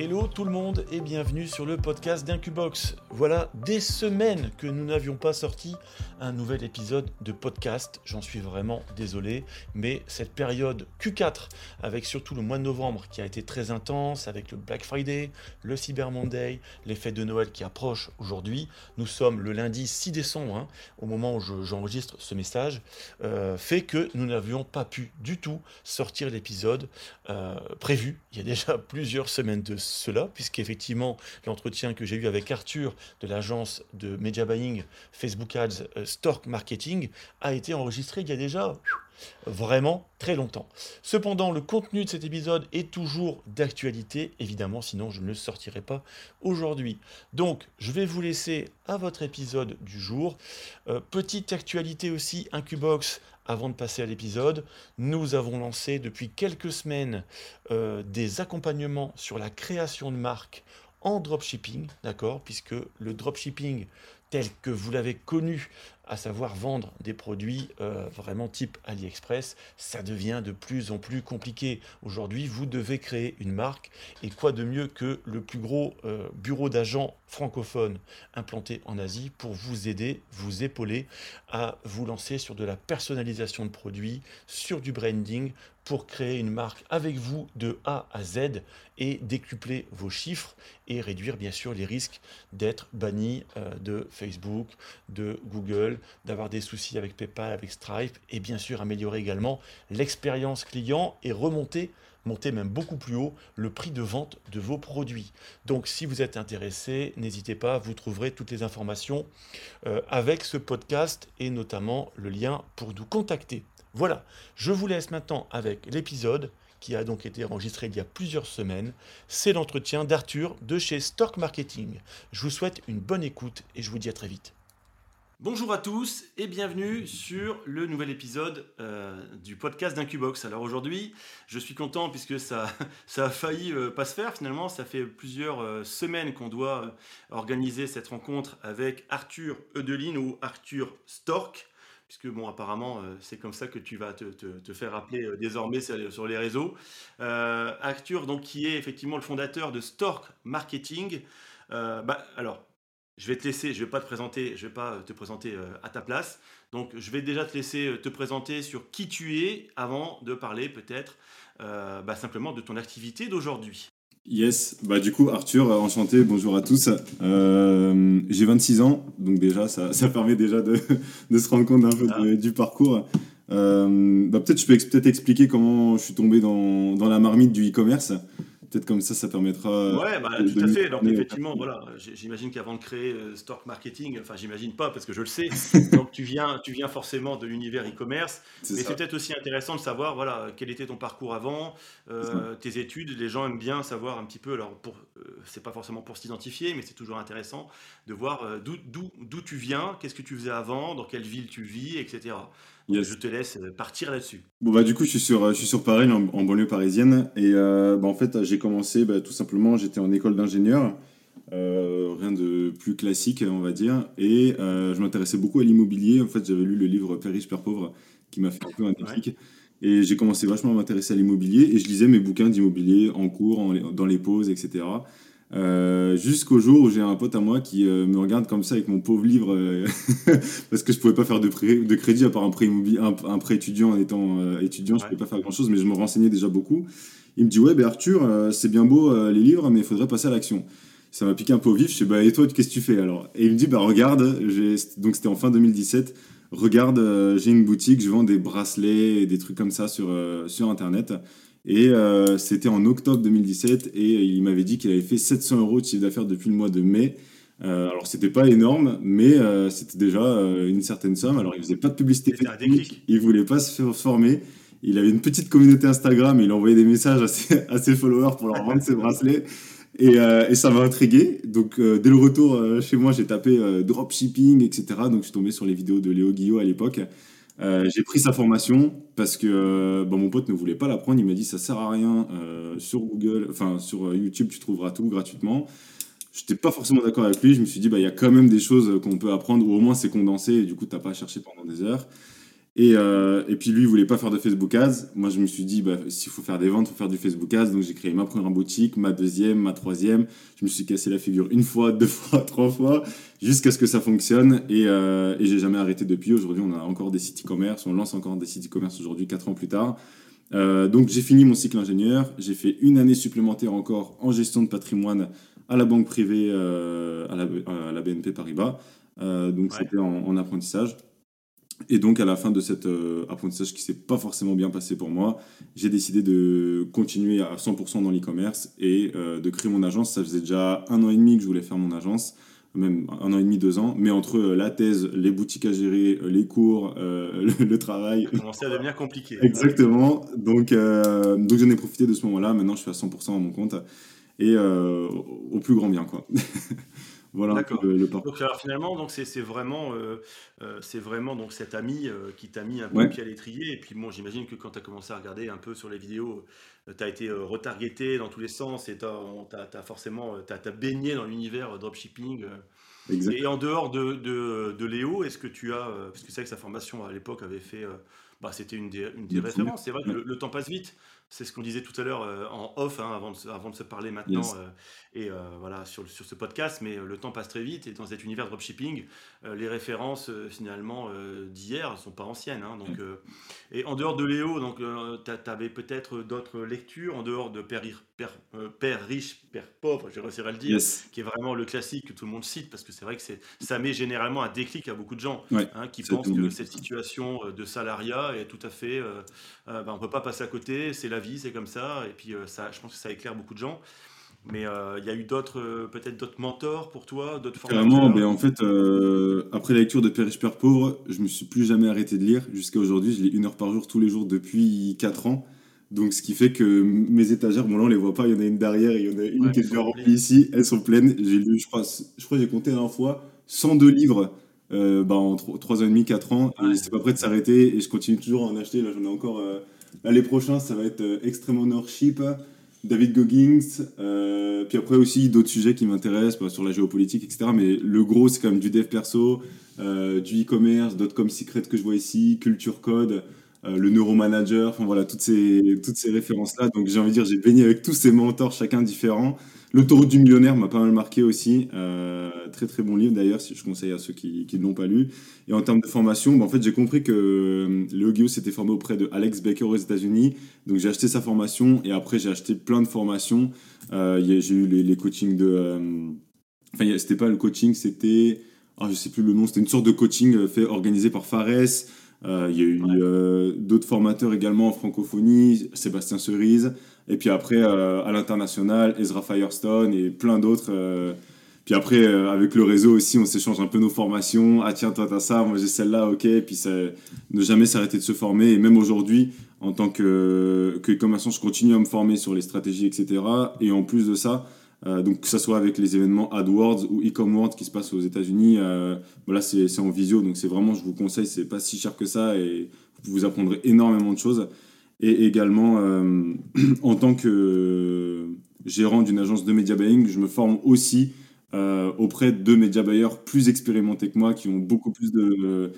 Hello tout le monde et bienvenue sur le podcast d'Incubox. Voilà des semaines que nous n'avions pas sorti un nouvel épisode de podcast. J'en suis vraiment désolé, mais cette période Q4 avec surtout le mois de novembre qui a été très intense avec le Black Friday, le Cyber Monday, les fêtes de Noël qui approchent aujourd'hui. Nous sommes le lundi 6 décembre hein, au moment où j'enregistre ce message, euh, fait que nous n'avions pas pu du tout sortir l'épisode euh, prévu. Il y a déjà plusieurs semaines de cela, puisqu'effectivement, l'entretien que j'ai eu avec Arthur de l'agence de Media Buying Facebook Ads euh, Stork Marketing a été enregistré il y a déjà vraiment très longtemps. Cependant, le contenu de cet épisode est toujours d'actualité, évidemment, sinon je ne le sortirai pas aujourd'hui. Donc, je vais vous laisser à votre épisode du jour. Euh, petite actualité aussi, Incubox, avant de passer à l'épisode, nous avons lancé depuis quelques semaines euh, des accompagnements sur la création de marques en dropshipping, d'accord? Puisque le dropshipping tel que vous l'avez connu à savoir vendre des produits euh, vraiment type AliExpress, ça devient de plus en plus compliqué. Aujourd'hui, vous devez créer une marque et quoi de mieux que le plus gros euh, bureau d'agents francophones implanté en Asie pour vous aider, vous épauler à vous lancer sur de la personnalisation de produits, sur du branding pour créer une marque avec vous de A à Z et décupler vos chiffres et réduire bien sûr les risques d'être banni euh, de Facebook, de Google, d'avoir des soucis avec PayPal, avec Stripe, et bien sûr améliorer également l'expérience client et remonter monter même beaucoup plus haut le prix de vente de vos produits. Donc si vous êtes intéressé, n'hésitez pas, vous trouverez toutes les informations euh, avec ce podcast et notamment le lien pour nous contacter. Voilà, je vous laisse maintenant avec l'épisode qui a donc été enregistré il y a plusieurs semaines. C'est l'entretien d'Arthur de chez Stock Marketing. Je vous souhaite une bonne écoute et je vous dis à très vite. Bonjour à tous et bienvenue sur le nouvel épisode euh, du podcast d'Incubox. Alors aujourd'hui, je suis content puisque ça, ça a failli euh, pas se faire finalement. Ça fait plusieurs euh, semaines qu'on doit organiser cette rencontre avec Arthur Eudeline ou Arthur Stork. Puisque bon, apparemment, c'est comme ça que tu vas te, faire appeler désormais sur les réseaux. Arthur, donc, qui est effectivement le fondateur de Stork Marketing. bah, alors, je vais te laisser, je vais pas te présenter, je vais pas te présenter euh, à ta place. Donc, je vais déjà te laisser euh, te présenter sur qui tu es avant de parler peut-être euh, bah, simplement de ton activité d'aujourd'hui. Yes, bah du coup Arthur, enchanté, bonjour à tous. j'ai 26 ans, donc déjà ça, ça permet déjà de, de, se rendre compte un peu ah. du parcours. bah, peut-être je peux peut-être expliquer comment je suis tombé dans, dans la marmite du e-commerce. Peut-être comme ça, ça permettra. Euh, ouais, bah, tout à fait. Donc, effectivement, voilà, j'imagine qu'avant de créer euh, Stock Marketing, enfin, j'imagine pas parce que je le sais, donc tu viens, tu viens forcément de l'univers e-commerce. Mais c'est peut-être aussi intéressant de savoir, voilà, quel était ton parcours avant, euh, tes études. Les gens aiment bien savoir un petit peu, alors, pour, c'est pas forcément pour s'identifier, mais c'est toujours intéressant de voir d'où tu viens, qu'est-ce que tu faisais avant, dans quelle ville tu vis, etc. Je te laisse euh, partir là-dessus. Bon bah du coup je suis sur, je suis sur Paris, en, banlieue parisienne. Et euh, bah, en fait j'ai commencé bah, tout simplement, j'étais en école d'ingénieur. Euh, rien de plus classique on va dire. Et je m'intéressais beaucoup à l'immobilier. En fait j'avais lu le livre Père riche, Père pauvre qui m'a fait un peu un déclic. Et j'ai commencé vachement à m'intéresser à l'immobilier. Et je lisais mes bouquins d'immobilier en cours, dans les pauses, etc. Euh, jusqu'au jour où j'ai un pote à moi qui euh, me regarde comme ça avec mon pauvre livre euh, parce que je pouvais pas faire de, prêt, de crédit à part un prêt, un, prêt étudiant en étant étudiant, je pouvais pas faire grand chose mais je me renseignais déjà beaucoup. Il me dit ouais ben Arthur c'est bien beau les livres mais il faudrait passer à l'action. Ça m'a piqué un peu au vif, je sais bah et toi qu'est-ce que tu fais alors? Et il me dit bah regarde, donc c'était en fin 2017, regarde j'ai une boutique, je vends des bracelets et des trucs comme ça sur, sur internet. Et euh, c'était en octobre 2017 et il m'avait dit qu'il avait fait 700 euros de chiffre d'affaires depuis le mois de mai. Euh, alors c'était pas énorme, mais euh, c'était déjà euh, une certaine somme. Alors il faisait pas de publicité Facebook, il voulait pas se faire former. Il avait une petite communauté Instagram, il envoyait des messages à ses, followers pour leur vendre ses bracelets. Et, et, ça m'a intrigué. Donc, dès le retour chez moi, j'ai tapé dropshipping, etc. Donc, je suis tombé sur les vidéos de Léo Guillot à l'époque. Euh, j'ai pris sa formation parce que euh, mon pote ne voulait pas la prendre. Il m'a dit ça sert à rien euh, sur Google, enfin sur YouTube, tu trouveras tout gratuitement. Je n'étais pas forcément d'accord avec lui. Je me suis dit bah il y a quand même des choses qu'on peut apprendre ou au moins c'est condensé et du coup t'as pas à chercher pendant des heures. Et, euh, et, puis lui, il voulait pas faire de Facebook Ads. Moi, je me suis dit, bah, s'il faut faire des ventes, il faut faire du Facebook Ads. Donc j'ai créé ma première boutique, ma deuxième, ma troisième. Je me suis cassé la figure une fois, deux fois, trois fois, jusqu'à ce que ça fonctionne. Et, euh, et j'ai jamais arrêté depuis. Aujourd'hui, on a encore des sites e-commerce. On lance encore des sites e-commerce aujourd'hui, quatre ans plus tard. Euh, donc j'ai fini mon cycle ingénieur. J'ai fait une année supplémentaire encore en gestion de patrimoine à la banque privée, euh, à, la, à, la, BNP Paribas. Donc c'était en, en apprentissage. Et donc, à la fin de cet euh, apprentissage qui s'est pas forcément bien passé pour moi, j'ai décidé de continuer à 100% dans l'e-commerce et euh, de créer mon agence. Ça faisait déjà un an et demi que je voulais faire mon agence, même un an et demi, deux ans. Mais entre euh, la thèse, les boutiques à gérer, les cours, le, le, travail. Ça commençait à devenir compliqué. Exactement. Donc, donc j'en ai profité de ce moment-là. Maintenant, je suis à 100% à mon compte et au plus grand bien, quoi. Voilà D'accord. Le, donc alors, finalement, donc c'est vraiment, euh, euh, c'est vraiment donc cet ami euh, qui t'a mis un peu le pied à l'étrier. Et puis bon, j'imagine que quand tu as commencé à regarder un peu sur les vidéos, tu as été retargeté dans tous les sens et tu as, forcément as, baigné dans l'univers dropshipping. Et en dehors de, de, de Léo, est-ce que tu as, parce que c'est vrai que sa formation à l'époque avait fait, bah, c'était une des, une des références. C'est vrai que le, temps passe vite. C'est ce qu'on disait tout à l'heure en off, hein, avant, de, avant de se parler maintenant et voilà sur, sur ce podcast. Mais le temps passe très vite et dans cet univers dropshipping, les références finalement d'hier ne sont pas anciennes. Hein, donc, et en dehors de Léo, donc tu avais peut-être d'autres lectures en dehors de Père, Père, Père riche, Père pauvre, j'ai réussi à le dire, qui est vraiment le classique que tout le monde cite parce que c'est vrai que ça met généralement un déclic à beaucoup de gens hein, qui pensent que cette situation de salariat est tout à fait, ben, on peut pas passer à côté, c'est la vie, c'est comme ça. Et puis, euh, ça, je pense que ça éclaire beaucoup de gens. Mais euh, il y a eu d'autres, euh, peut-être d'autres mentors pour toi, d'autres formateurs? Mais en fait, après la lecture de Père riche, Père pauvre, je me suis plus jamais arrêté de lire. Jusqu'à aujourd'hui, je lis une heure par jour, tous les jours, depuis 4 ans. Donc, ce qui fait que mes étagères, bon là, on les voit pas. Il y en a une derrière et il y en a une qui est déjà remplie ici. Elles sont pleines. J'ai lu, je crois, je crois j'ai compté la fois 102 livres bah, en 3 ans et demi, 4 ans. Et j'étais pas prêt de s'arrêter et je continue toujours à en acheter. Là, j'en ai encore les prochains, ça va être euh, Extreme Ownership, David Goggins, euh, puis après aussi d'autres sujets qui m'intéressent bah, sur la géopolitique, etc. Mais le gros, c'est quand même du dev perso, euh, du e-commerce, .com Secret que je vois ici, Culture Code, le neuromanager, enfin voilà, toutes ces, toutes ces références-là. Donc j'ai envie de dire, j'ai baigné avec tous ces mentors, chacun différent. L'autoroute du millionnaire m'a pas mal marqué aussi. Euh, très très bon livre d'ailleurs, si je conseille à ceux qui, qui ne l'ont pas lu. Et en termes de formation, bah, en fait j'ai compris que euh, Léo s'était formé auprès de Alex Baker aux États-Unis. Donc j'ai acheté sa formation et après j'ai acheté plein de formations. Euh, j'ai eu les, les, coachings de. Euh, enfin, c'était pas le coaching, c'était. Ah, je sais plus le nom, c'était une sorte de coaching fait, organisé par Fares. Il y a eu d'autres formateurs également en francophonie, Sébastien Cerise. Et puis après, euh, à l'international, Ezra Firestone et plein d'autres. Euh. puis après, euh, avec le réseau aussi, on s'échange un peu nos formations. Ah tiens, toi, t'as ça, moi j'ai celle-là, ok. Et puis ça, ne jamais s'arrêter de se former. Et même aujourd'hui, en tant que, que commerçant, je continue à me former sur les stratégies, etc. Et en plus de ça, donc que ce soit avec les événements AdWords ou e qui se passent aux États-Unis, voilà, c'est en visio. Donc c'est vraiment, je vous conseille, c'est pas si cher que ça et vous apprendrez énormément de choses. Et également, euh, en tant que gérant d'une agence de media buying, je me forme aussi euh, auprès de média buyers plus expérimentés que moi, qui ont beaucoup plus de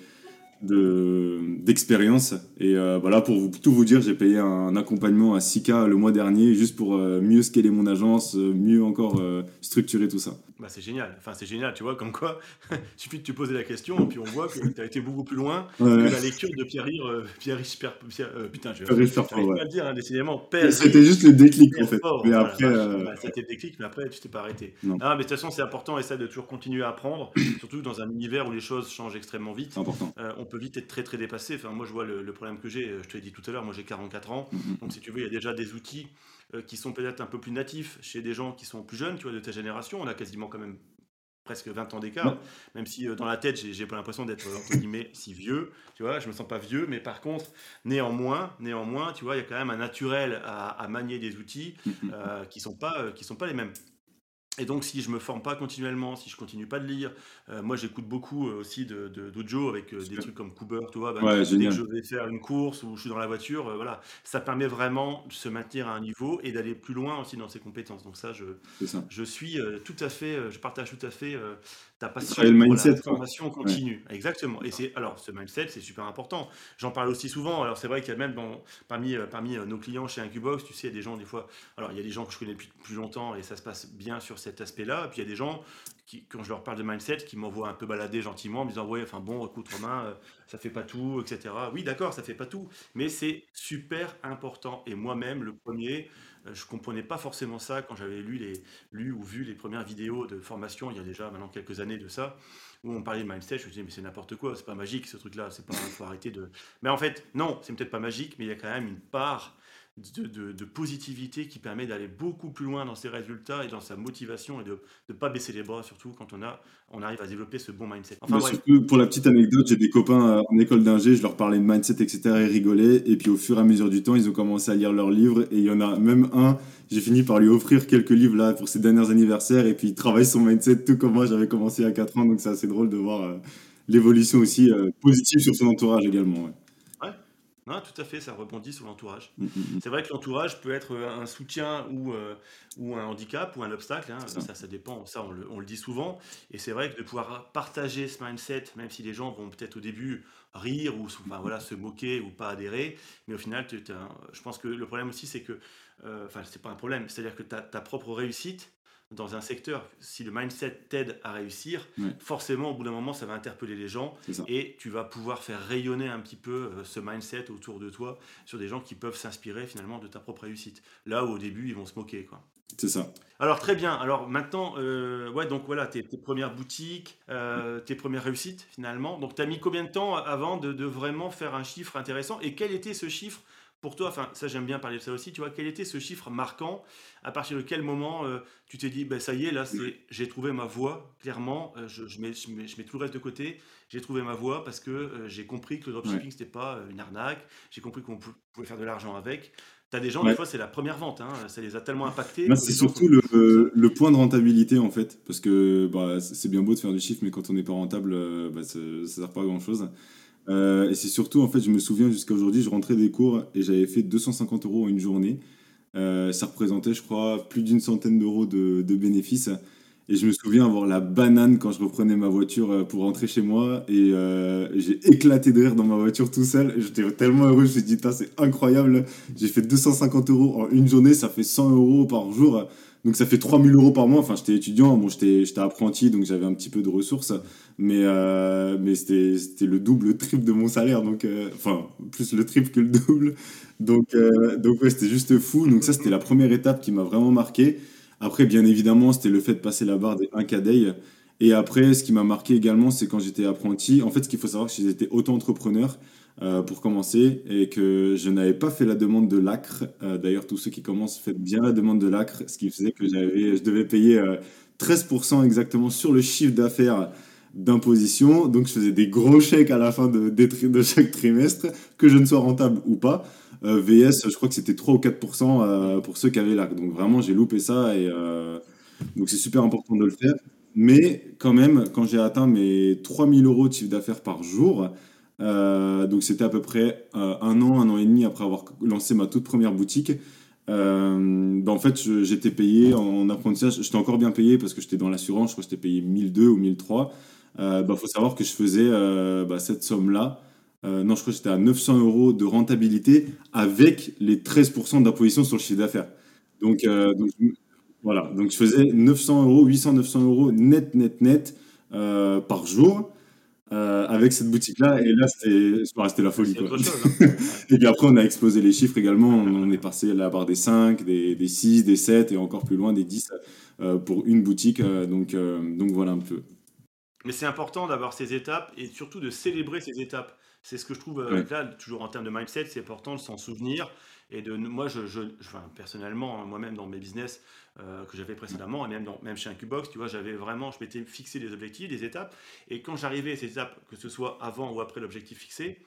d'expérience. et euh, voilà, pour tout vous dire, j'ai payé un, accompagnement à 6K le mois dernier, juste pour mieux scaler mon agence, mieux encore structurer tout ça. Bah, c'est génial. Enfin, c'est génial, tu vois, comme quoi, suffit de te poser la question, et puis on voit que tu as été beaucoup plus loin que la lecture de Pierre euh, Pierre, Pierre, Pierre euh, putain, je vais pas le dire, hein, décidément. C'était juste le déclic, en fait. mais après. Euh, bah, c'était le déclic, mais après, tu t'es pas arrêté. Non. Ah, mais de toute façon, c'est important, et ça, de toujours continuer à apprendre, surtout dans un univers où les choses changent extrêmement vite. Important. on peut vite être très, très dépassé. Enfin, moi, je vois le, problème que j'ai, je te l'ai dit tout à l'heure, moi j'ai 44 ans, mm, mm, donc si tu veux, il y a déjà des outils qui sont peut-être un peu plus natifs chez des gens qui sont plus jeunes, tu vois, de ta génération. On a quasiment quand même presque 20 ans d'écart, même si euh, dans la tête, j'ai pas l'impression d'être, entre guillemets, si vieux, tu vois, je me sens pas vieux, mais par contre, néanmoins, néanmoins, tu vois, il y a quand même un naturel à, manier des outils mm, mm, mm. Euh, qui sont pas, euh, qui sont pas les mêmes. Et donc, si je me forme pas continuellement, si je continue pas de lire, euh, moi j'écoute beaucoup euh, aussi de, de- d'audio avec euh, des trucs comme Cooper, tu vois, bah, Ouais, dès que génial. je vais faire une course ou je suis dans la voiture, euh, voilà, ça permet vraiment de se maintenir à un niveau et d'aller plus loin aussi dans ses compétences. Donc ça, je, C'est ça. je suis euh, tout à fait, euh, je partage tout à fait euh, ta passion le la mindset, quoi. formation Ouais, continue. Exactement. Et c'est, alors, ce mindset, c'est super important. J'en parle aussi souvent. Alors, c'est vrai qu'il y a même dans- parmi, euh, parmi euh, nos clients chez Incubox, tu sais, il y a des gens, des fois, alors, il y a des gens que je connais depuis plus longtemps et ça se passe bien sur cet aspect-là. Puis, il y a des gens quand je leur parle de mindset, qui m'envoient un peu balader gentiment en me disant, ouais, enfin bon, écoute, Romain, euh, ça fait pas tout, etc. Oui, d'accord, ça fait pas tout, mais c'est super important. Et moi-même, le premier, euh, je comprenais pas forcément ça quand j'avais lu lu ou vu les premières vidéos de formation il y a déjà maintenant quelques années de ça, où on parlait de mindset, je me disais mais c'est n'importe quoi, c'est pas magique ce truc-là, c'est pas, faut arrêter de. Mais en fait, non, c'est peut-être pas magique, mais il y a quand même une part de, de- de positivité qui permet d'aller beaucoup plus loin dans ses résultats et dans sa motivation et de ne pas baisser les bras, surtout quand on a, on arrive à développer ce bon mindset. Enfin Bah, surtout, pour la petite anecdote, j'ai des copains euh, en école d'ingé, je leur parlais de mindset, etc. Ils rigolaient. Et puis au fur et à mesure du temps, ils ont commencé à lire leurs livres. Et il y en a même un, j'ai fini par lui offrir quelques livres là pour ses derniers anniversaires. Et puis il travaille son mindset tout comme moi, j'avais commencé à 4 ans. Donc c'est assez drôle de voir euh, l'évolution aussi euh, positive sur son entourage également. Ouais. Non, tout à fait, ça rebondit sur l'entourage. Mm, mm, mm. C'est vrai que l'entourage peut être euh, un soutien ou, euh, ou un handicap ou un obstacle, hein, ça. ça, ça dépend, ça on le, on le dit souvent. Et c'est vrai que de pouvoir partager ce mindset, même si les gens vont peut-être au début rire ou enfin, voilà, se moquer ou pas adhérer, mais au final, je pense que le problème aussi, c'est que, euh, enfin, c'est pas un problème, c'est-à-dire que ta, ta propre réussite dans un secteur, si le mindset t'aide à réussir, Ouais, forcément, au bout d'un moment, ça va interpeller les gens et tu vas pouvoir faire rayonner un petit peu euh, ce mindset autour de toi sur des gens qui peuvent s'inspirer finalement de ta propre réussite. Là où au début ils vont se moquer quoi. C'est ça. Alors très bien. Alors maintenant, euh, ouais donc voilà tes, tes premières boutiques, euh, tes premières réussites finalement. Donc tu as mis combien de temps avant de, de vraiment faire un chiffre intéressant et quel était ce chiffre pour toi Enfin ça j'aime bien parler de ça aussi. Tu vois quel était ce chiffre marquant À partir de quel moment euh, tu t'es dit ben ça y est là c'est j'ai trouvé ma voie clairement. euh, je, je mets, je, mets, je mets tout le reste de côté. J'ai trouvé ma voie parce que euh, j'ai compris que le Ouais. dropshipping c'était pas une arnaque. J'ai compris qu'on pou- pouvait faire de l'argent avec. T'as des gens, des Ouais. fois, c'est la première vente, hein, ça les a tellement impactés Moi, que c'est sont surtout le, point de rentabilité en fait, parce que bah, c'est bien beau de faire du chiffre, mais quand on n'est pas rentable, bah, ça ne sert pas à grand chose. Et c'est surtout, en fait, je me souviens jusqu'à aujourd'hui, je rentrais des cours et j'avais fait 250 euros en une journée. Euh, ça représentait, je crois, plus d'une centaine d'euros de, de bénéfices. Et je me souviens avoir la banane quand je reprenais ma voiture euh, pour rentrer chez moi. Et euh, j'ai éclaté de rire dans ma voiture tout seul. J'étais tellement heureux, je me suis dit, c'est incroyable. J'ai fait 250 euros en une journée, ça fait 100 euros par jour. Donc ça fait 3000 euros par mois. Enfin, j'étais étudiant, bon, j'étais apprenti, donc j'avais un petit peu de ressources. Mais, euh, mais c'était le double, le triple de mon salaire. Donc, enfin, plus le triple que le double. Donc, euh, donc ouais, c'était juste fou. Donc ça, c'était la première étape qui m'a vraiment marqué. Après, bien évidemment, c'était le fait de passer la barre des 1K day. Et après, ce qui m'a marqué également, c'est quand j'étais apprenti. En fait, ce qu'il faut savoir, c'est que j'étais auto-entrepreneur euh, pour commencer et que je n'avais pas fait la demande de l'ACRE. Euh, D'ailleurs, tous ceux qui commencent, faites bien la demande de l'ACRE, ce qui faisait que je devais payer euh, 13% exactement sur le chiffre d'affaires d'imposition. Donc, je faisais des gros chèques à la fin de chaque trimestre, que je ne sois rentable ou pas. Euh, VS, je crois que c'était 3 ou 4% euh, pour ceux qui avaient l'ACRE. Donc, vraiment, j'ai loupé ça et euh, donc c'est super important de le faire. Mais quand même, quand j'ai atteint mes 3000 euros de chiffre d'affaires par jour, donc c'était à peu près un an, un an et demi après avoir lancé ma toute première boutique, bah, en fait j'étais payé en, en apprentissage, j'étais encore bien payé parce que j'étais dans l'assurance, je crois que j'étais payé 1002 ou 1003. Il bah, faut savoir que je faisais bah, cette somme-là, euh, non je crois que j'étais à 900 euros de rentabilité avec les 13% d'imposition sur le chiffre d'affaires. Donc, euh, donc, voilà, donc je faisais 900 euros, 800, 900 euros net, net, net euh, par jour avec cette boutique-là. Et là, c'était c'était la folie, quoi. chose. Hein. Et puis après, on a explosé les chiffres également. On, on est passé à la barre des 5, des, des 6, des 7 et encore plus loin des 10 euh, pour une boutique. donc, donc voilà un peu. Mais c'est important d'avoir ces étapes et surtout de célébrer ces étapes. C'est ce que je trouve, euh, là, toujours en termes de mindset, c'est important de s'en souvenir. Et de, moi, je, je- enfin, personnellement, hein, moi-même dans mes business euh, que j'avais précédemment, et même, dans, même chez Incubox, tu vois, j'avais vraiment, je m'étais fixé des objectifs, des étapes. Et quand j'arrivais à ces étapes, que ce soit avant ou après l'objectif fixé,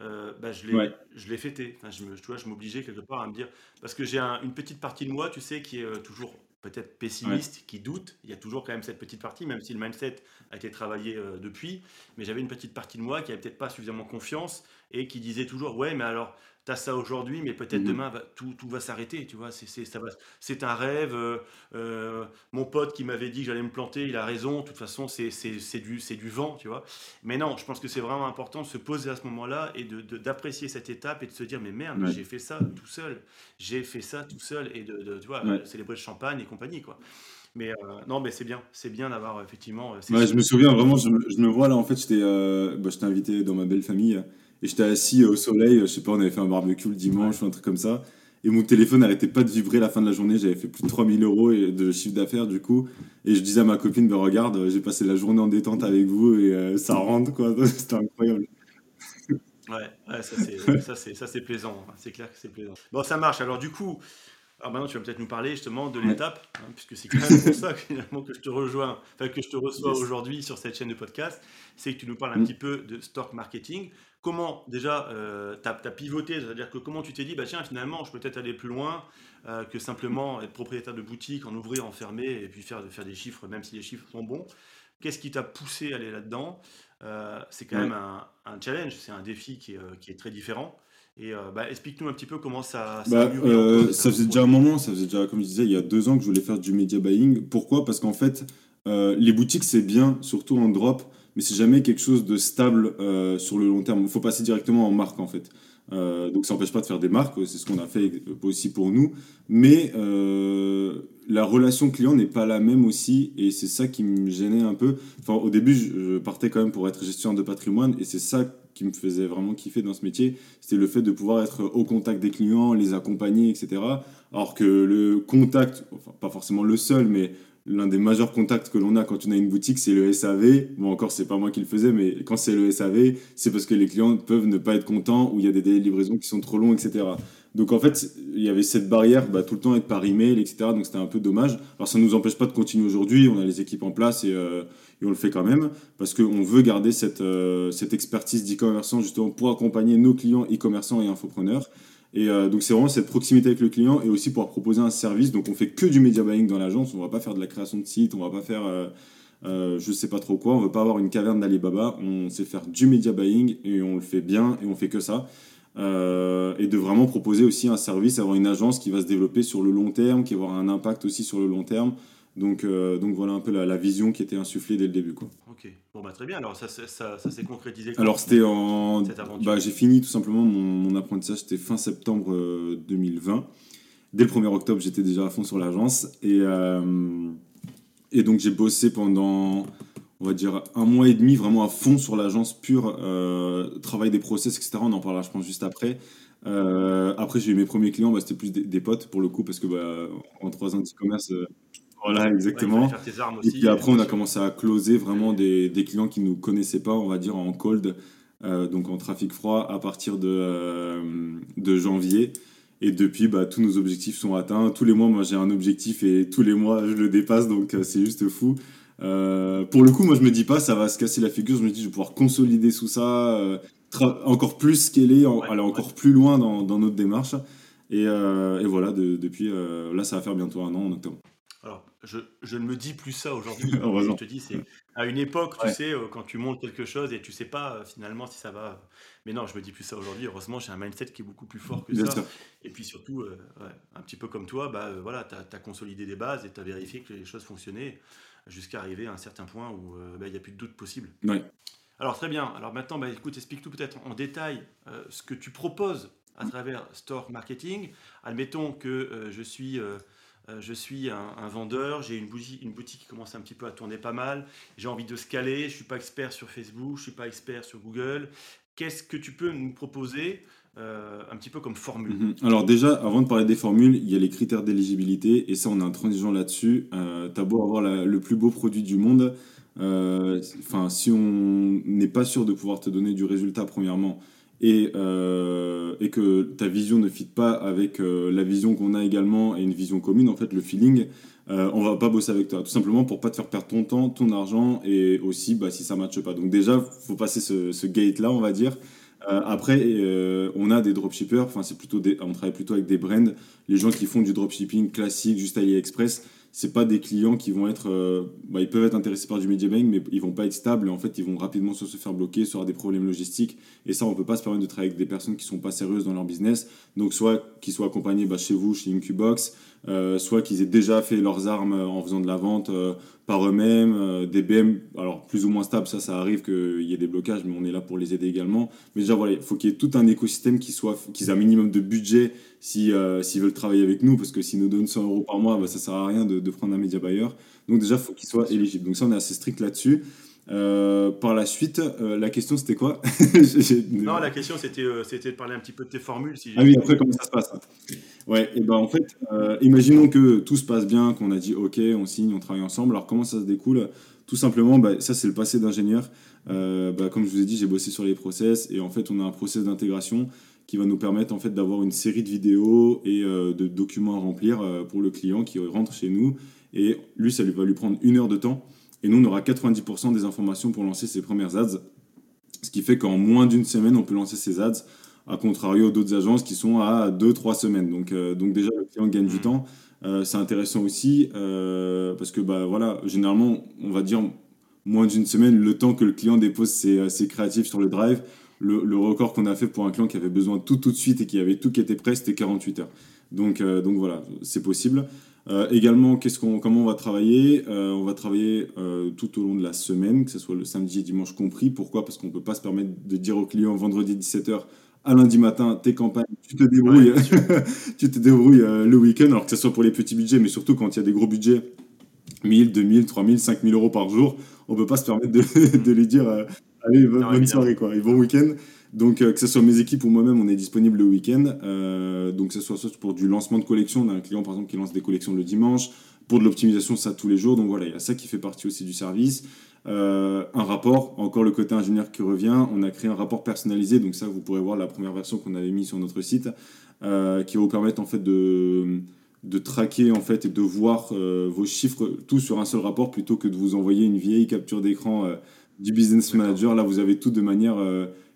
euh, bah, je l'ai, ouais, fêté. Enfin, je me, tu vois, je m'obligeais quelque part à me dire, parce que j'ai un- une petite partie de moi, tu sais, qui est toujours peut-être pessimiste, qui doute. Il y a toujours quand même cette petite partie, même si le mindset a été travaillé euh, depuis. Mais j'avais une petite partie de moi qui n'avait peut-être pas suffisamment confiance et qui disait toujours Ouais, mais alors tu as ça aujourd'hui, mais peut-être mmh demain, tout, tout va s'arrêter, tu vois. C'est un rêve. Euh, euh, mon pote qui m'avait dit que j'allais me planter, il a raison. De toute façon, c'est du, du vent, tu vois. Mais non, je pense que c'est vraiment important de se poser à ce moment-là et d'apprécier de, cette étape et de se dire, mais merde, j'ai fait ça tout seul. J'ai fait ça tout seul et de, tu vois, célébrer le champagne et compagnie, quoi. Mais euh, non, mais c'est bien, c'est bien d'avoir effectivement. je me souviens vraiment, je me, vois là, en fait, j'étais bah, invité dans ma belle famille et j'étais assis au soleil, je sais pas, on avait fait un barbecue le dimanche ou un truc comme ça. Et mon téléphone n'arrêtait pas de vibrer la fin de la journée. J'avais fait plus de 3000 euros de chiffre d'affaires du coup. Et je disais à ma copine, bah, regarde, j'ai passé la journée en détente avec vous et euh, ça rentre quoi. C'était incroyable. Ouais, ça c'est plaisant. C'est clair que c'est plaisant. Bon, ça marche. Alors du coup, alors maintenant, tu vas peut-être nous parler justement de l'étape, hein, puisque c'est quand même pour ça finalement que je te rejoins, enfin que je te reçois aujourd'hui sur cette chaîne de podcast, c'est que tu nous parles un mm. petit peu de stock marketing. Comment déjà euh, tu as, pivoté, c'est-à-dire que comment tu t'es dit, bah tiens, finalement, je peux peut-être aller plus loin euh, que simplement être propriétaire de boutique, en ouvrir, en fermer, et puis faire, faire des chiffres, même si les chiffres sont bons. Qu'est-ce qui t'a poussé à aller là-dedans? Euh, C'est quand même un, challenge, c'est un défi qui est, qui est très différent. Et bah, explique-nous un petit peu comment ça, ça bah, Ça faisait déjà un moment, ça faisait déjà, comme je disais, il y a deux ans que je voulais faire du media buying. Pourquoi? Parce qu'en fait, les boutiques, c'est bien, surtout en drop mais c'est jamais quelque chose de stable euh, sur le long terme. Il faut passer directement en marque en fait. Euh, donc ça n'empêche pas de faire des marques, c'est ce qu'on a fait aussi pour nous. Mais euh, la relation client n'est pas la même aussi, et c'est ça qui me gênait un peu. Enfin, au début, je partais quand même pour être gestionnaire de patrimoine, et c'est ça qui me faisait vraiment kiffer dans ce métier, c'était le fait de pouvoir être au contact des clients, les accompagner, etc. Alors que le contact, enfin pas forcément le seul, mais l'un des majeurs contacts que l'on a quand on a une boutique, c'est le SAV. Bon, encore, c'est pas moi qui le faisais, mais quand c'est le SAV, c'est parce que les clients peuvent ne pas être contents ou il y a des délais qui sont trop longs, etc. Donc, en fait, il y avait cette barrière, bah, tout le temps être par email, etc. Donc, c'était un peu dommage. Alors, ça ne nous empêche pas de continuer aujourd'hui. On a les équipes en place et, euh, on le fait quand même parce qu'on veut garder cette, euh, cette expertise d'e-commerçant justement pour accompagner nos clients e-commerçants et infopreneurs. Et euh, donc c'est vraiment cette proximité avec le client et aussi pouvoir proposer un service. Donc on fait que du media buying dans l'agence, on va pas faire de la création de site, on va pas faire euh, euh, je sais pas trop quoi, on veut pas avoir une caverne d'Alibaba, on sait faire du media buying et on le fait bien et on fait que ça. Euh, et de vraiment proposer aussi un service, avoir une agence qui va se développer sur le long terme, qui va avoir un impact aussi sur le long terme. Donc, euh, donc voilà un peu la, vision qui était insufflée dès le début. Quoi. Ok, bon bah très bien, alors ça, ça, ça, s'est concrétisé Alors c'était en... Bah, j'ai fini tout simplement mon, apprentissage, c'était fin septembre 2020. Euh, dès le 1er octobre, j'étais déjà à fond sur l'agence. Et, euh, et donc j'ai bossé pendant, on va dire, un mois et demi vraiment à fond sur l'agence pure, travail des process, etc. On en parlera je pense juste après. après j'ai eu mes premiers clients, bah, c'était plus des, potes pour le coup, parce que bah, en trois ans d'e-commerce... Voilà, exactement. et puis après, on a commencé à closer vraiment des, des clients qui ne nous connaissaient pas, on va dire en cold, euh, donc en trafic froid, à partir de, euh, de janvier. Et depuis, bah, tous nos objectifs sont atteints. Tous les mois, moi, j'ai un objectif et tous les mois, je le dépasse, donc euh, c'est juste fou. pour le coup, moi, je me dis pas, ça va se casser la figure. Je me dis, je vais pouvoir consolider sous ça, encore plus scaler, aller encore plus loin dans, dans notre démarche. Et, et voilà, depuis, là, ça va faire bientôt un an en octobre. Je, je ne me dis plus ça aujourd'hui. je te dis, c'est à une époque, tu sais, euh, quand tu montes quelque chose et tu sais pas euh, finalement si ça va. Mais non, je me dis plus ça aujourd'hui. Heureusement, j'ai un mindset qui est beaucoup plus fort que ça. Et puis surtout, euh, un petit peu comme toi, bah, voilà, tu as, consolidé des bases et tu as vérifié que les choses fonctionnaient jusqu'à arriver à un certain point où bah, il n'y a plus de doute possible. Alors très bien. Alors maintenant, bah, écoute, explique tout peut-être en détail ce que tu proposes à travers Store Marketing. Admettons que je suis je suis un, vendeur, j'ai une boutique, qui commence un petit peu à tourner pas mal, j'ai envie de scaler, je ne suis pas expert sur Facebook, je suis pas expert sur Google. Qu'est-ce que tu peux nous proposer euh, un petit peu comme formule? Mhm. Alors déjà, avant de parler des formules, il y a les critères d'éligibilité, et ça on est intransigeant là-dessus. Euh, T'as beau avoir le plus beau produit du monde, euh, si on n'est pas sûr de pouvoir te donner du résultat premièrement, et, euh, et que ta vision ne fit pas avec euh, la vision qu'on a également et une vision commune, en fait, le feeling, euh, on va pas bosser avec toi. Tout simplement pour pas te faire perdre ton temps, ton argent et aussi bah, si ça matche pas. Donc déjà, faut passer ce, ce gate-là, on va dire. Euh, après, on a des dropshippers, enfin c'est plutôt on travaille plutôt avec des brands. Les gens qui font du dropshipping classique, juste AliExpress, c'est pas des clients qui vont être, euh, bah, ils peuvent être intéressés par du media buying, mais ils vont pas être stables et en fait ils vont rapidement se faire bloquer, soit avoir des problèmes logistiques. Et ça, on peut pas se permettre de travailler avec des personnes qui sont pas sérieuses dans leur business. Donc soit qu'ils soient accompagnés bah, chez vous, chez Incubox, euh, soit qu'ils aient déjà fait leurs armes en faisant de la vente euh, par eux-mêmes, euh, des BM, alors plus ou moins stables, ça, ça arrive qu'il y ait des blocages, mais on est là pour les aider également. Mais déjà, voilà, il faut qu'il y ait tout un écosystème qui soit, qu'ils aient un minimum de budget si, s'ils veulent travailler avec nous, parce que s'ils nous donnent 100 euros par mois, bah, ça sert à rien de, de prendre un média buyer. Donc déjà, il faut qu'ils soient éligibles. Donc ça, on est assez strict là-dessus. Euh, par la suite, euh, la question c'était quoi? Non, la question c'était euh, c'était de parler un petit peu de tes formules. Si ah oui, après comment ça se passe? Ouais, et ben en fait, imaginons que tout se passe bien, qu'on a dit ok, on signe, on travaille ensemble. Alors comment ça se découle? Tout simplement, bah, ça c'est le passé d'ingénieur. Bah, comme je vous ai dit, j'ai bossé sur les process et en fait on a un process d'intégration qui va nous permettre en fait d'avoir une série de vidéos et de documents à remplir pour le client qui rentre chez nous. Et lui, ça lui va lui prendre une heure de temps. Et nous, on aura 90% des informations pour lancer ses premières ads. Ce qui fait qu'en moins d'une semaine, on peut lancer ses ads, à contrario d'autres agences qui sont à 2-3 semaines. Donc, euh, donc déjà, le client gagne du mmh. temps. Euh, c'est intéressant aussi euh, parce que bah, voilà, généralement, on va dire moins d'une semaine, le temps que le client dépose ses, ses créatifs sur le drive. Le, le record qu'on a fait pour un client qui avait besoin de tout tout de suite et qui avait tout qui était prêt, c'était 48 heures. Donc, donc voilà, c'est possible. Euh, également, qu'est-ce qu'on, comment on va travailler? Euh, On va travailler euh, tout au long de la semaine, que ce soit le samedi et dimanche compris. Pourquoi? Parce qu'on ne peut pas se permettre de dire aux clients vendredi 17h à lundi matin, tes campagnes, tu te débrouilles, tu te débrouilles le week-end, alors que ce soit pour les petits budgets, mais surtout quand il y a des gros budgets, 1000, 2000, 3000, 5000 euros par jour, on ne peut pas se permettre de, de lui dire allez, bonne, soirée, quoi, et bon week-end. Donc, euh, que ce soit mes équipes ou moi-même, on est disponible le week-end. Euh, donc, que ce soit soit pour du lancement de collection, on a un client par exemple qui lance des collections le dimanche, pour de l'optimisation, ça tous les jours. Donc voilà, il y a ça qui fait partie aussi du service. Euh, un rapport, encore le côté ingénieur qui revient. On a créé un rapport personnalisé, donc ça, vous pourrez voir la première version qu'on avait mis sur notre site, qui va vous permettre en fait de de traquer en fait et de voir vos chiffres tout sur un seul rapport plutôt que de vous envoyer une vieille capture d'écran du business manager. Là, vous avez tout de manière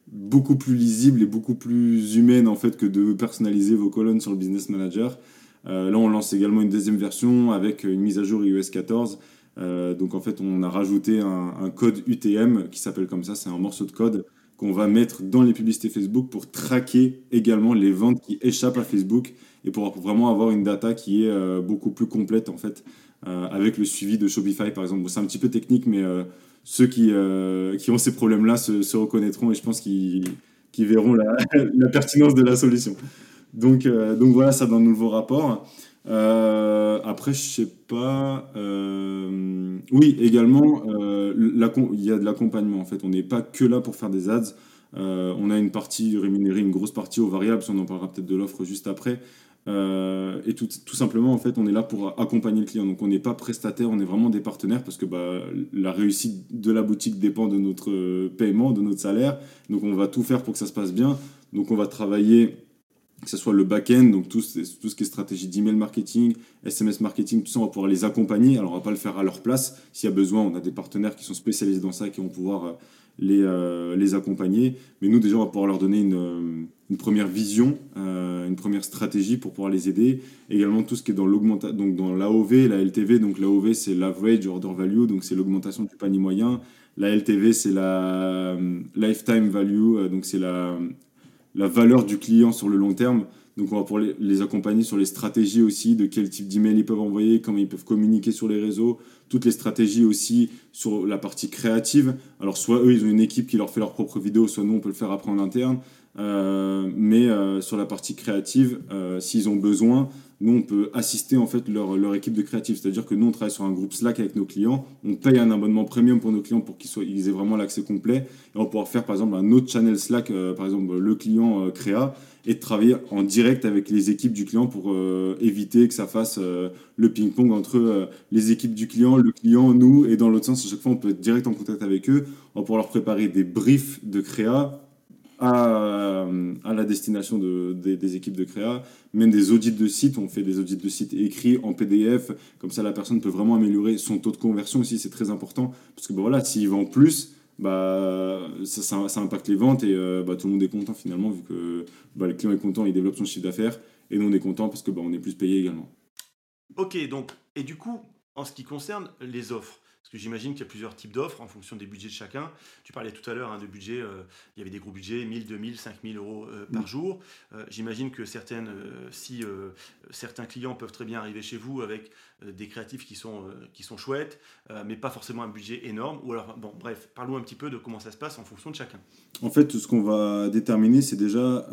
beaucoup plus lisible et beaucoup plus humaine en fait que de personnaliser vos colonnes sur le Business Manager. Euh, là, on lance également une deuxième version avec une mise à jour iOS 14. Euh, donc en fait, on a rajouté un, code UTM qui s'appelle comme ça, c'est un morceau de code qu'on va mettre dans les publicités Facebook pour traquer également les ventes qui échappent à Facebook et pour vraiment avoir une data qui est euh, beaucoup plus complète en fait avec le suivi de Shopify par exemple. c'est un petit peu technique, mais ceux qui, euh, qui ont ces problèmes-là se, reconnaîtront et je pense qu'ils verront la, pertinence de la solution. Donc, euh, donc voilà, ça dans le nouveau rapport. Euh, après, je sais pas. oui, également, il y a de l'accompagnement. En fait, on n'est pas que là pour faire des ads. on a une partie rémunérée, une grosse partie aux variables. On en parlera peut-être de l'offre juste après. Euh, et tout, tout, simplement, en fait, on est là pour accompagner le client. Donc, on n'est pas prestataire, on est vraiment des partenaires parce que bah, la réussite de la boutique dépend de notre paiement, de notre salaire. Donc, on va tout faire pour que ça se passe bien. Donc, on va travailler, que ce soit le back-end, donc tout, tout ce qui est stratégie d'email marketing, SMS marketing, tout ça, on va pouvoir les accompagner. Alors, on va pas le faire à leur place. S'il y a besoin, on a des partenaires qui sont spécialisés dans ça et qui vont pouvoir euh, les, euh, les accompagner. Mais nous, déjà, on va pouvoir leur donner une une première vision, euh, une première stratégie pour pouvoir les aider. Également tout ce qui est dans l'augmentation, donc dans l'AOV, la LTV. Donc l'AOV c'est l'average order value, donc c'est l'augmentation du panier moyen. La LTV c'est la euh, lifetime value, euh, donc c'est la, la valeur du client sur le long terme. Donc on va pouvoir les, accompagner sur les stratégies aussi, de quel type d'email ils peuvent envoyer, comment ils peuvent communiquer sur les réseaux, toutes les stratégies aussi sur la partie créative. Alors soit eux, ils ont une équipe qui leur fait leurs propres vidéos, soit nous, on peut le faire après en interne. Euh, mais euh, sur la partie créative, euh, s'ils ont besoin, nous, on peut assister en fait leur, leur équipe de créatifs. C'est-à-dire que nous, on travaille sur un groupe Slack avec nos clients. On paye un abonnement premium pour nos clients pour qu'ils ils aient vraiment l'accès complet. Et on pouvoir faire par exemple un autre channel Slack, par exemple le client créa, et travailler en direct avec les équipes du client pour éviter que ça fasse le ping-pong entre les équipes du client, le client, nous, et dans l'autre sens, à chaque fois, on peut être direct en contact avec eux. On pouvoir leur préparer des briefs de créa à, à la destination de, des équipes de créa, même des audits de site. On fait des audits de site écrits en PDF, comme ça la personne peut vraiment améliorer son taux de conversion aussi, c'est très important. Parce que bah, voilà, s'il vend plus, bah, ça, ça, impacte les ventes et euh, bah, tout le monde est content finalement, vu que bah, le client est content, il développe son chiffre d'affaires, et nous on est content parce que bah, on est plus payé également. Ok, donc Et du coup, en ce qui concerne les offres, parce que j'imagine qu'il y a plusieurs types d'offres en fonction des budgets de chacun. Tu parlais tout à l'heure hein, de budget, euh, il y avait des gros budgets, 1000, 2000, 5000 euros euh, par mm. jour. Euh, j'imagine que certaines, si certains clients peuvent très bien arriver chez vous avec des créatifs qui sont, qui sont chouettes, mais pas forcément un budget énorme. Ou alors, bon, bref, parlons un petit peu de comment ça se passe en fonction de chacun. En fait, ce qu'on va déterminer, c'est déjà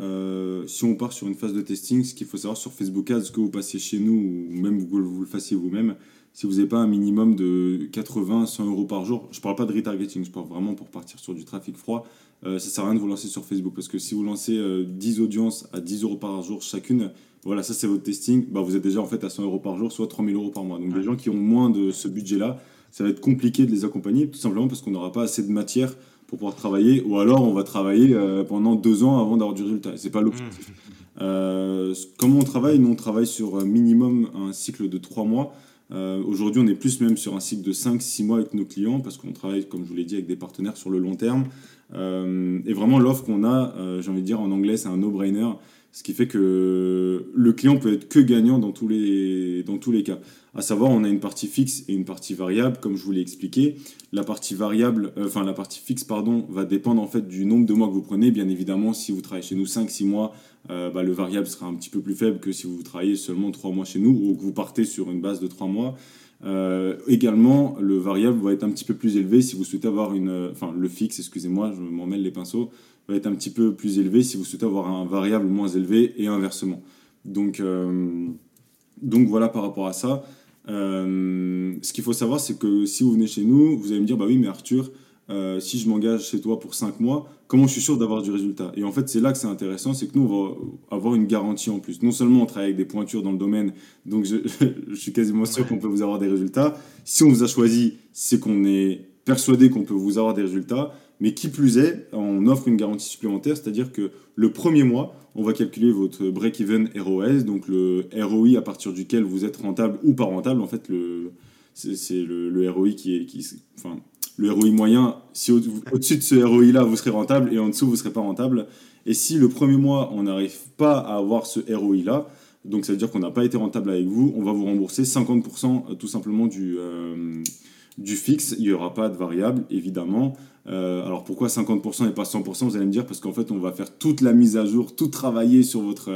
si on part sur une phase de testing, ce qu'il faut savoir sur Facebook Ads, que vous passiez chez nous ou même que vous le fassiez vous-même si vous n'avez pas un minimum de 80, 100 euros par jour, je ne parle pas de retargeting, je parle vraiment pour partir sur du trafic froid, euh, ça ne sert à rien de vous lancer sur Facebook parce que si vous lancez 10 euh, audiences à 10 euros par jour chacune, voilà, ça c'est votre testing, bah, vous êtes déjà en fait à 100 euros par jour, soit 3000 euros par mois. Donc des gens qui ont moins de ce budget-là, ça va être compliqué de les accompagner, tout simplement parce qu'on n'aura pas assez de matière pour pouvoir travailler, ou alors on va travailler euh, pendant deux ans avant d'avoir du résultat. C'est pas l'objectif. Mmh. comment on travaille? Nous on travaille sur minimum un cycle de 3 mois. Euh, aujourd'hui, on est plus même sur un cycle de 5-6 mois avec nos clients parce qu'on travaille, comme je vous l'ai dit, avec des partenaires sur le long terme. Euh, et vraiment, l'offre qu'on a, euh, j'ai envie de dire en anglais, c'est un no-brainer. Ce qui fait que le client peut être que gagnant dans tous les, dans tous les cas. À savoir, on a une partie fixe et une partie variable, comme je vous l'ai expliqué. La partie variable, enfin la partie fixe, pardon, va dépendre en fait du nombre de mois que vous prenez. Bien évidemment, si vous travaillez chez nous 5-6 mois, euh, bah, le variable sera un petit peu plus faible que si vous travaillez seulement 3 mois chez nous ou que vous partez sur une base de 3 mois. Euh, également, le variable va être un petit peu plus élevé si vous souhaitez avoir une... Enfin, le fixe, excusez-moi, je m'en mêle les pinceaux, va être un petit peu plus élevé si vous souhaitez avoir un variable moins élevé et inversement. Donc, euh, donc voilà par rapport à ça. ce qu'il faut savoir, c'est que si vous venez chez nous, vous allez me dire, bah oui, mais Arthur, euh, si je m'engage chez toi pour 5 mois, comment je suis sûr d'avoir du résultat? Et en fait, c'est là que c'est intéressant, c'est que nous, on va avoir une garantie en plus. Non seulement on travaille avec des pointures dans le domaine, donc je, suis quasiment sûr qu'on peut vous avoir des résultats. Si on vous a choisi, c'est qu'on est persuadé qu'on peut vous avoir des résultats. Mais qui plus est, on offre une garantie supplémentaire, c'est-à-dire que le premier mois, on va calculer votre break-even ROS, donc le ROI à partir duquel vous êtes rentable ou pas rentable. En fait, c'est le, le ROI qui est, enfin, le ROI moyen, si au-dessus de ce ROI-là, vous serez rentable et en dessous, vous ne serez pas rentable. Et si le premier mois, on n'arrive pas à avoir ce ROI-là, donc ça veut dire qu'on n'a pas été rentable avec vous, on va vous rembourser 50% euh, tout simplement du, euh, du fixe. Il n'y aura pas de variable, évidemment. Euh, alors pourquoi 50% et pas 100% Vous allez me dire, parce qu'en fait, on va faire toute la mise à jour, tout travailler sur votre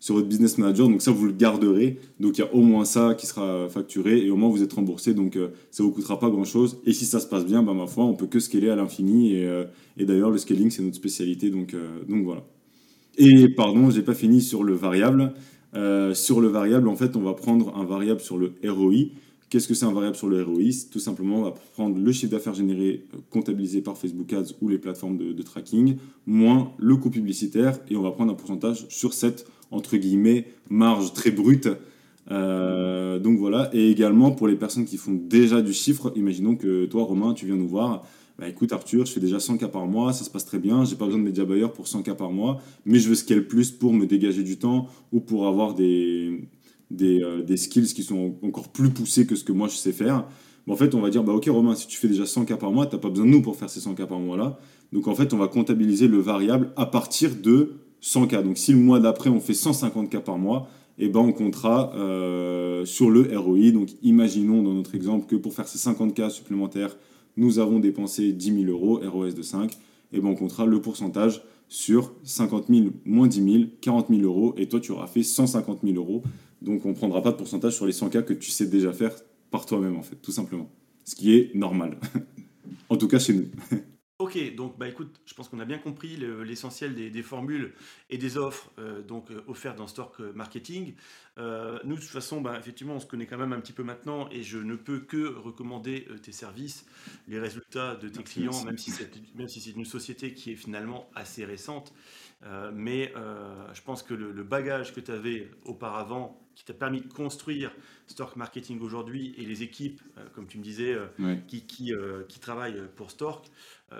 sur votre business manager. Donc ça, vous le garderez. Donc il y a au moins ça qui sera facturé et au moins vous êtes remboursé. Donc euh, ça vous coûtera pas grand-chose. Et si ça se passe bien, bah, ma foi, on peut que scaler à l'infini. Et, euh, et d'ailleurs, le scaling, c'est notre spécialité. Donc, euh, donc voilà. Et pardon, j'ai pas fini sur le variable. sur le variable, en fait, on va prendre un variable sur le ROI. Qu'est-ce que c'est un variable sur le ROI Tout simplement, on va prendre le chiffre d'affaires généré comptabilisé par Facebook Ads ou les plateformes de, tracking, moins le coût publicitaire, et on va prendre un pourcentage sur cette entre guillemets, marge très brute. Euh, donc voilà, et également pour les personnes qui font déjà du chiffre, imaginons que toi, Romain, tu viens nous voir. Bah écoute, Arthur, je fais déjà 100 cas par mois, ça se passe très bien, j'ai pas besoin de média buyer pour 100 cas par mois, mais je veux scaler plus pour me dégager du temps ou pour avoir des, des, euh, des skills qui sont encore plus poussés que ce que moi je sais faire. en fait, on va dire, bah ok, Romain, si tu fais déjà 100 cas par mois, tu n'as pas besoin de nous pour faire ces 100 cas par mois là. Donc en fait, on va comptabiliser le variable à partir de 100 cas. Donc si le mois d'après on fait 150 cas par mois, et eh ben on comptera euh, sur le ROI. Donc imaginons dans notre exemple que pour faire ces 50 cas supplémentaires, nous avons dépensé 10 000 euros, ROS de 5, et eh ben on comptera le pourcentage sur 50 000 moins 10 000, 40 000 euros, et toi tu auras fait 150 000 euros. Donc on ne prendra pas de pourcentage sur les 100 cas que tu sais déjà faire par toi-même en fait, tout simplement. Ce qui est normal. en tout cas chez nous. Ok, donc bah écoute, je pense qu'on a bien compris l'essentiel des, formules et des offres euh, donc euh, offertes dans Stork Marketing. Euh, nous, de toute façon, bah, effectivement, on se connaît quand même un petit peu maintenant et je ne peux que recommander tes services, les résultats de tes clients, même si c'est si une société qui est finalement assez récente. mais je pense que le, le bagage que tu avais auparavant qui t'a permis de construire Stork Marketing aujourd'hui et les équipes, euh, comme tu me disais, euh, qui, qui, euh, qui, travaillent pour Stork,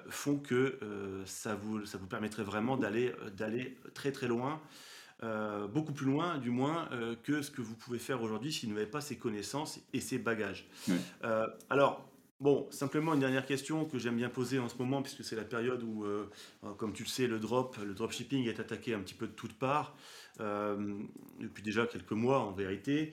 font que ça, vous, ça vous permettrait vraiment d'aller très très loin. beaucoup plus loin, du moins, que ce que vous pouvez faire aujourd'hui si vous n'avez pas ces connaissances et ces bagages. alors, Bon, simplement une dernière question que j'aime bien poser en ce moment, puisque c'est la période où, euh, comme tu le sais, le drop, le dropshipping est attaqué un petit peu de toutes parts, euh, depuis déjà quelques mois en vérité.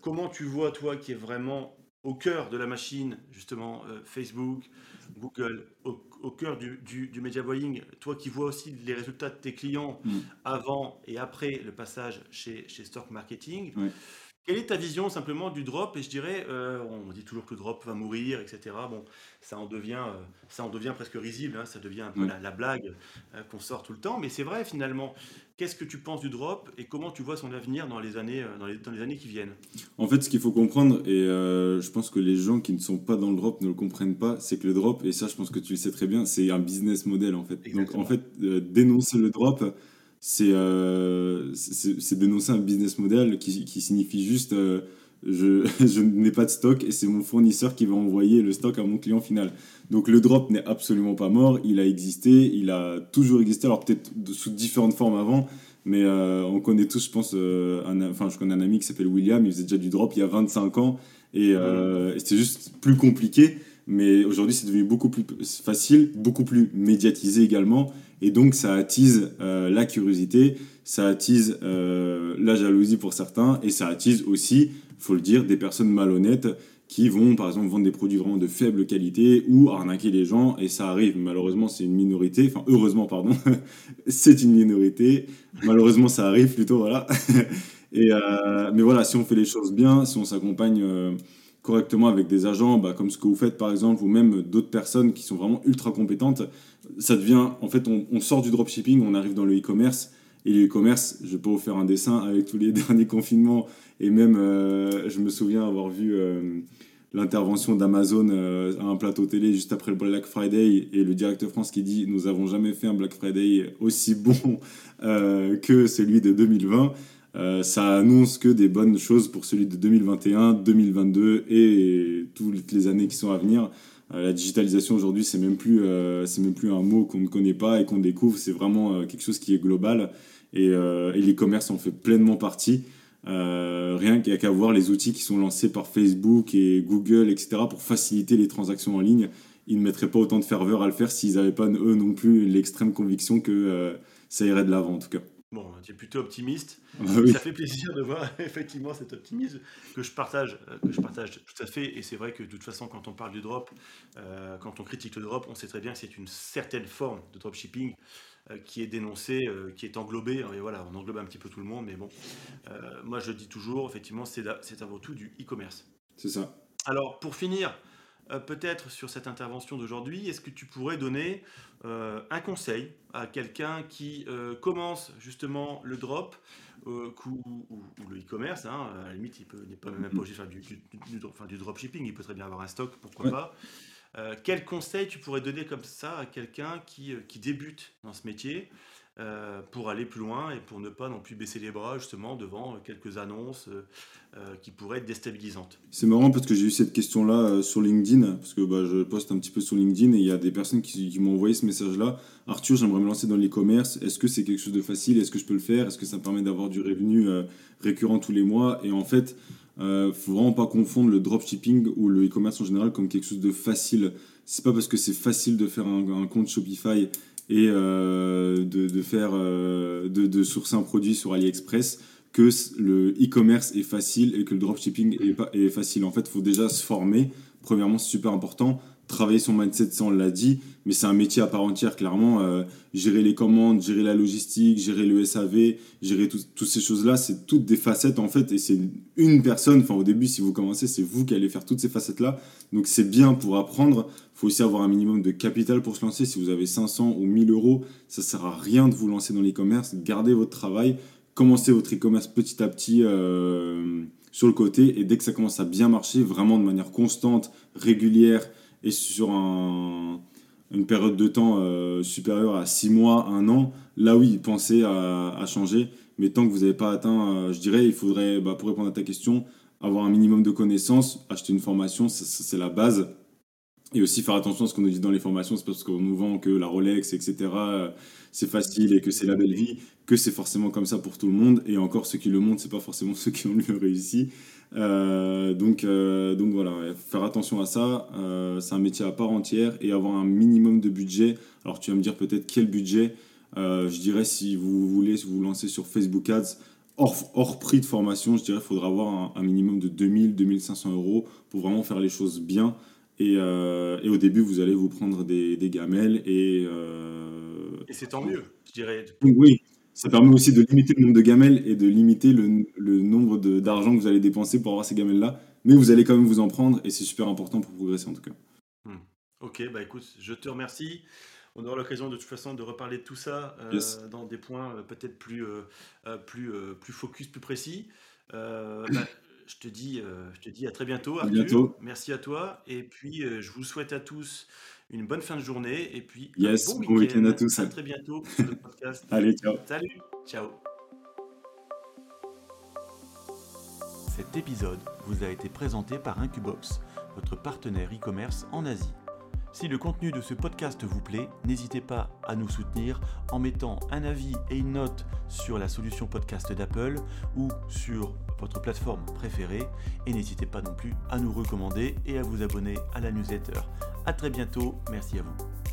comment tu vois, toi, qui est vraiment au cœur de la machine, justement, Facebook, Google, au, cœur du, du, media buying, toi qui vois aussi les résultats de tes clients mm. avant et après le passage chez, chez Stock Marketing, quelle est ta vision simplement du drop? Et je dirais, euh, on dit toujours que le drop va mourir, etc. Bon, ça en devient, euh, ça en devient presque risible, hein, ça devient un peu la, blague euh, qu'on sort tout le temps. Mais c'est vrai finalement. Qu'est-ce que tu penses du drop et comment tu vois son avenir dans les années, dans les, dans les années qui viennent? En fait, ce qu'il faut comprendre, et je pense que les gens qui ne sont pas dans le drop ne le comprennent pas, c'est que le drop, et ça je pense que tu le sais très bien, c'est un business model en fait. Donc en fait, dénoncer le drop euh, c'est dénoncer un business model qui, qui signifie juste euh, je, je n'ai pas de stock et c'est mon fournisseur qui va envoyer le stock à mon client final. Donc le drop n'est absolument pas mort, il a existé, il a toujours existé, alors peut-être sous différentes formes avant, mais euh, on connaît tous, je pense, un, enfin je connais un ami qui s'appelle William, il faisait déjà du drop il y a 25 ans et c'était juste plus compliqué. Mais aujourd'hui, c'est devenu beaucoup plus facile, beaucoup plus médiatisé également. Et donc, ça attise euh, la curiosité, ça attise euh, la jalousie pour certains, et ça attise aussi, faut le dire, des personnes malhonnêtes qui vont, par exemple, vendre des produits vraiment de faible qualité ou arnaquer les gens. Et ça arrive. Malheureusement, c'est une minorité. Enfin, heureusement, pardon. c'est une minorité. Malheureusement, ça arrive plutôt, voilà. et, euh, mais voilà, si on fait les choses bien, si on s'accompagne correctement avec des agents, bah, comme ce que vous faites par exemple, ou même d'autres personnes qui sont vraiment ultra compétentes, ça devient, en fait, on, sort du dropshipping, on arrive dans le e-commerce. Et le e-commerce, je peux vous faire un dessin avec tous les derniers confinements. Et même, euh, je me souviens avoir vu euh, l'intervention d'Amazon euh, à un plateau télé juste après le Black Friday et le directeur France qui dit Nous n'avons jamais fait un Black Friday aussi bon que celui de 2020. Euh, ça annonce que des bonnes choses pour celui de 2021, 2022 et toutes les années qui sont à venir. Euh, la digitalisation aujourd'hui, c'est même plus euh, c'est même plus un mot qu'on ne connaît pas et qu'on découvre. C'est vraiment quelque chose qui est global et, et l'e-commerce en fait pleinement partie. rien qu'à voir les outils qui sont lancés par Facebook et Google, etc., pour faciliter les transactions en ligne. Ils ne mettraient pas autant de ferveur à le faire s'ils n'avaient pas, eux non plus, l'extrême conviction que ça irait de l'avant, en tout cas. Bon, tu es plutôt optimiste. Ah ça fait plaisir de voir effectivement cet optimisme que je partage, euh, que je partage tout à fait. Et c'est vrai que de toute façon, quand on parle du drop, euh, quand on critique le drop, on sait très bien que c'est une certaine forme de dropshipping euh, qui est dénoncée, qui est englobée. Et voilà, on englobe un petit peu tout le monde, mais bon, moi je dis toujours, effectivement, c'est avant tout du e-commerce. C'est ça. Alors, pour finir, euh, peut-être sur cette intervention d'aujourd'hui, est-ce que tu pourrais donner euh, un conseil à quelqu'un qui euh, commence justement le drop ou, le e-commerce hein, À la limite, il n'est pas même pas obligé de faire du, du, dropshipping, il peut très bien avoir un stock, pourquoi pas. quel conseil tu pourrais donner comme ça à quelqu'un qui, qui débute dans ce métier euh, pour aller plus loin et pour ne pas non plus baisser les bras justement devant quelques annonces euh, euh, qui pourraient être déstabilisantes. C'est marrant parce que j'ai eu cette question-là sur LinkedIn, parce que bah, je poste un petit peu sur LinkedIn et il y a des personnes qui, m'ont envoyé ce message-là. Arthur, j'aimerais me lancer dans l'e-commerce. Est-ce que c'est quelque chose de facile? Est-ce que je peux le faire? Est-ce que ça me permet d'avoir du revenu récurrent tous les mois? Et en fait, ne faut vraiment pas confondre le dropshipping ou le e-commerce en général comme quelque chose de facile. C'est pas parce que c'est facile de faire un compte Shopify et euh, de, faire, euh, de, de, sourcer un produit sur AliExpress que le e-commerce est facile et que le dropshipping est, est facile. En fait, il faut déjà se former. Premièrement, c'est super important travailler son mindset, ça on l'a dit, mais c'est un métier à part entière, clairement. Euh, gérer les commandes, gérer la logistique, gérer le SAV, gérer toutes ces choses-là, c'est toutes des facettes en fait, et c'est une personne, enfin au début, si vous commencez, c'est vous qui allez faire toutes ces facettes-là. Donc c'est bien pour apprendre. Il faut aussi avoir un minimum de capital pour se lancer. Si vous avez 500 ou 1000 euros, ça sert à rien de vous lancer dans l'e-commerce. Gardez votre travail, commencez votre e-commerce petit à petit. Euh, sur le côté et dès que ça commence à bien marcher, vraiment de manière constante, régulière, et sur une période de temps euh, supérieure à 6 mois, 1 an, là oui, pensez à, changer. Mais tant que vous n'avez pas atteint, euh, je dirais, il faudrait, bah, pour répondre à ta question, avoir un minimum de connaissances, acheter une formation, c'est la base. Et aussi faire attention à ce qu'on nous dit dans les formations, c'est parce qu'on nous vend que la Rolex, etc., euh, c'est facile et que c'est la belle vie, que c'est forcément comme ça pour tout le monde. Et encore, ceux qui le montrent, c'est pas forcément ceux qui ont mieux réussi. Euh, donc, euh, donc voilà, faire attention à ça. c'est un métier à part entière et avoir un minimum de budget. Alors tu vas me dire peut-être quel budget. je dirais si vous voulez vous lancer sur Facebook Ads, hors, hors prix de formation, je dirais qu'il faudra avoir un, un minimum de 2000-2500 euros pour vraiment faire les choses bien. Euh, et, au début, vous allez vous prendre des, gamelles et. Euh, et c'est tant mieux, je dirais. Oui, ça permet aussi de limiter le nombre de gamelles et de limiter le, le nombre d'argent que vous allez dépenser pour avoir ces gamelles-là. Mais vous allez quand même vous en prendre et c'est super important pour progresser en tout cas. Hmm. Ok, bah écoute, je te remercie. On aura l'occasion de toute façon de reparler de tout ça euh, dans des points peut-être plus, plus, plus focus, plus précis. Bah, je te dis, euh, je te dis à très bientôt, bientôt. Merci à toi. Et puis, euh, je vous souhaite à tous une bonne fin de journée. Et puis, yes, bon week-end à tous. À très bientôt sur le podcast. Allez, ciao. Salut, ciao. Cet épisode vous a été présenté par Incubox, votre partenaire e-commerce en Asie. Si le contenu de ce podcast vous plaît, n'hésitez pas à nous soutenir en mettant un avis et une note sur la solution podcast d'Apple ou sur votre plateforme préférée. Et n'hésitez pas non plus à nous recommander et à vous abonner à la newsletter. A très bientôt, merci à vous.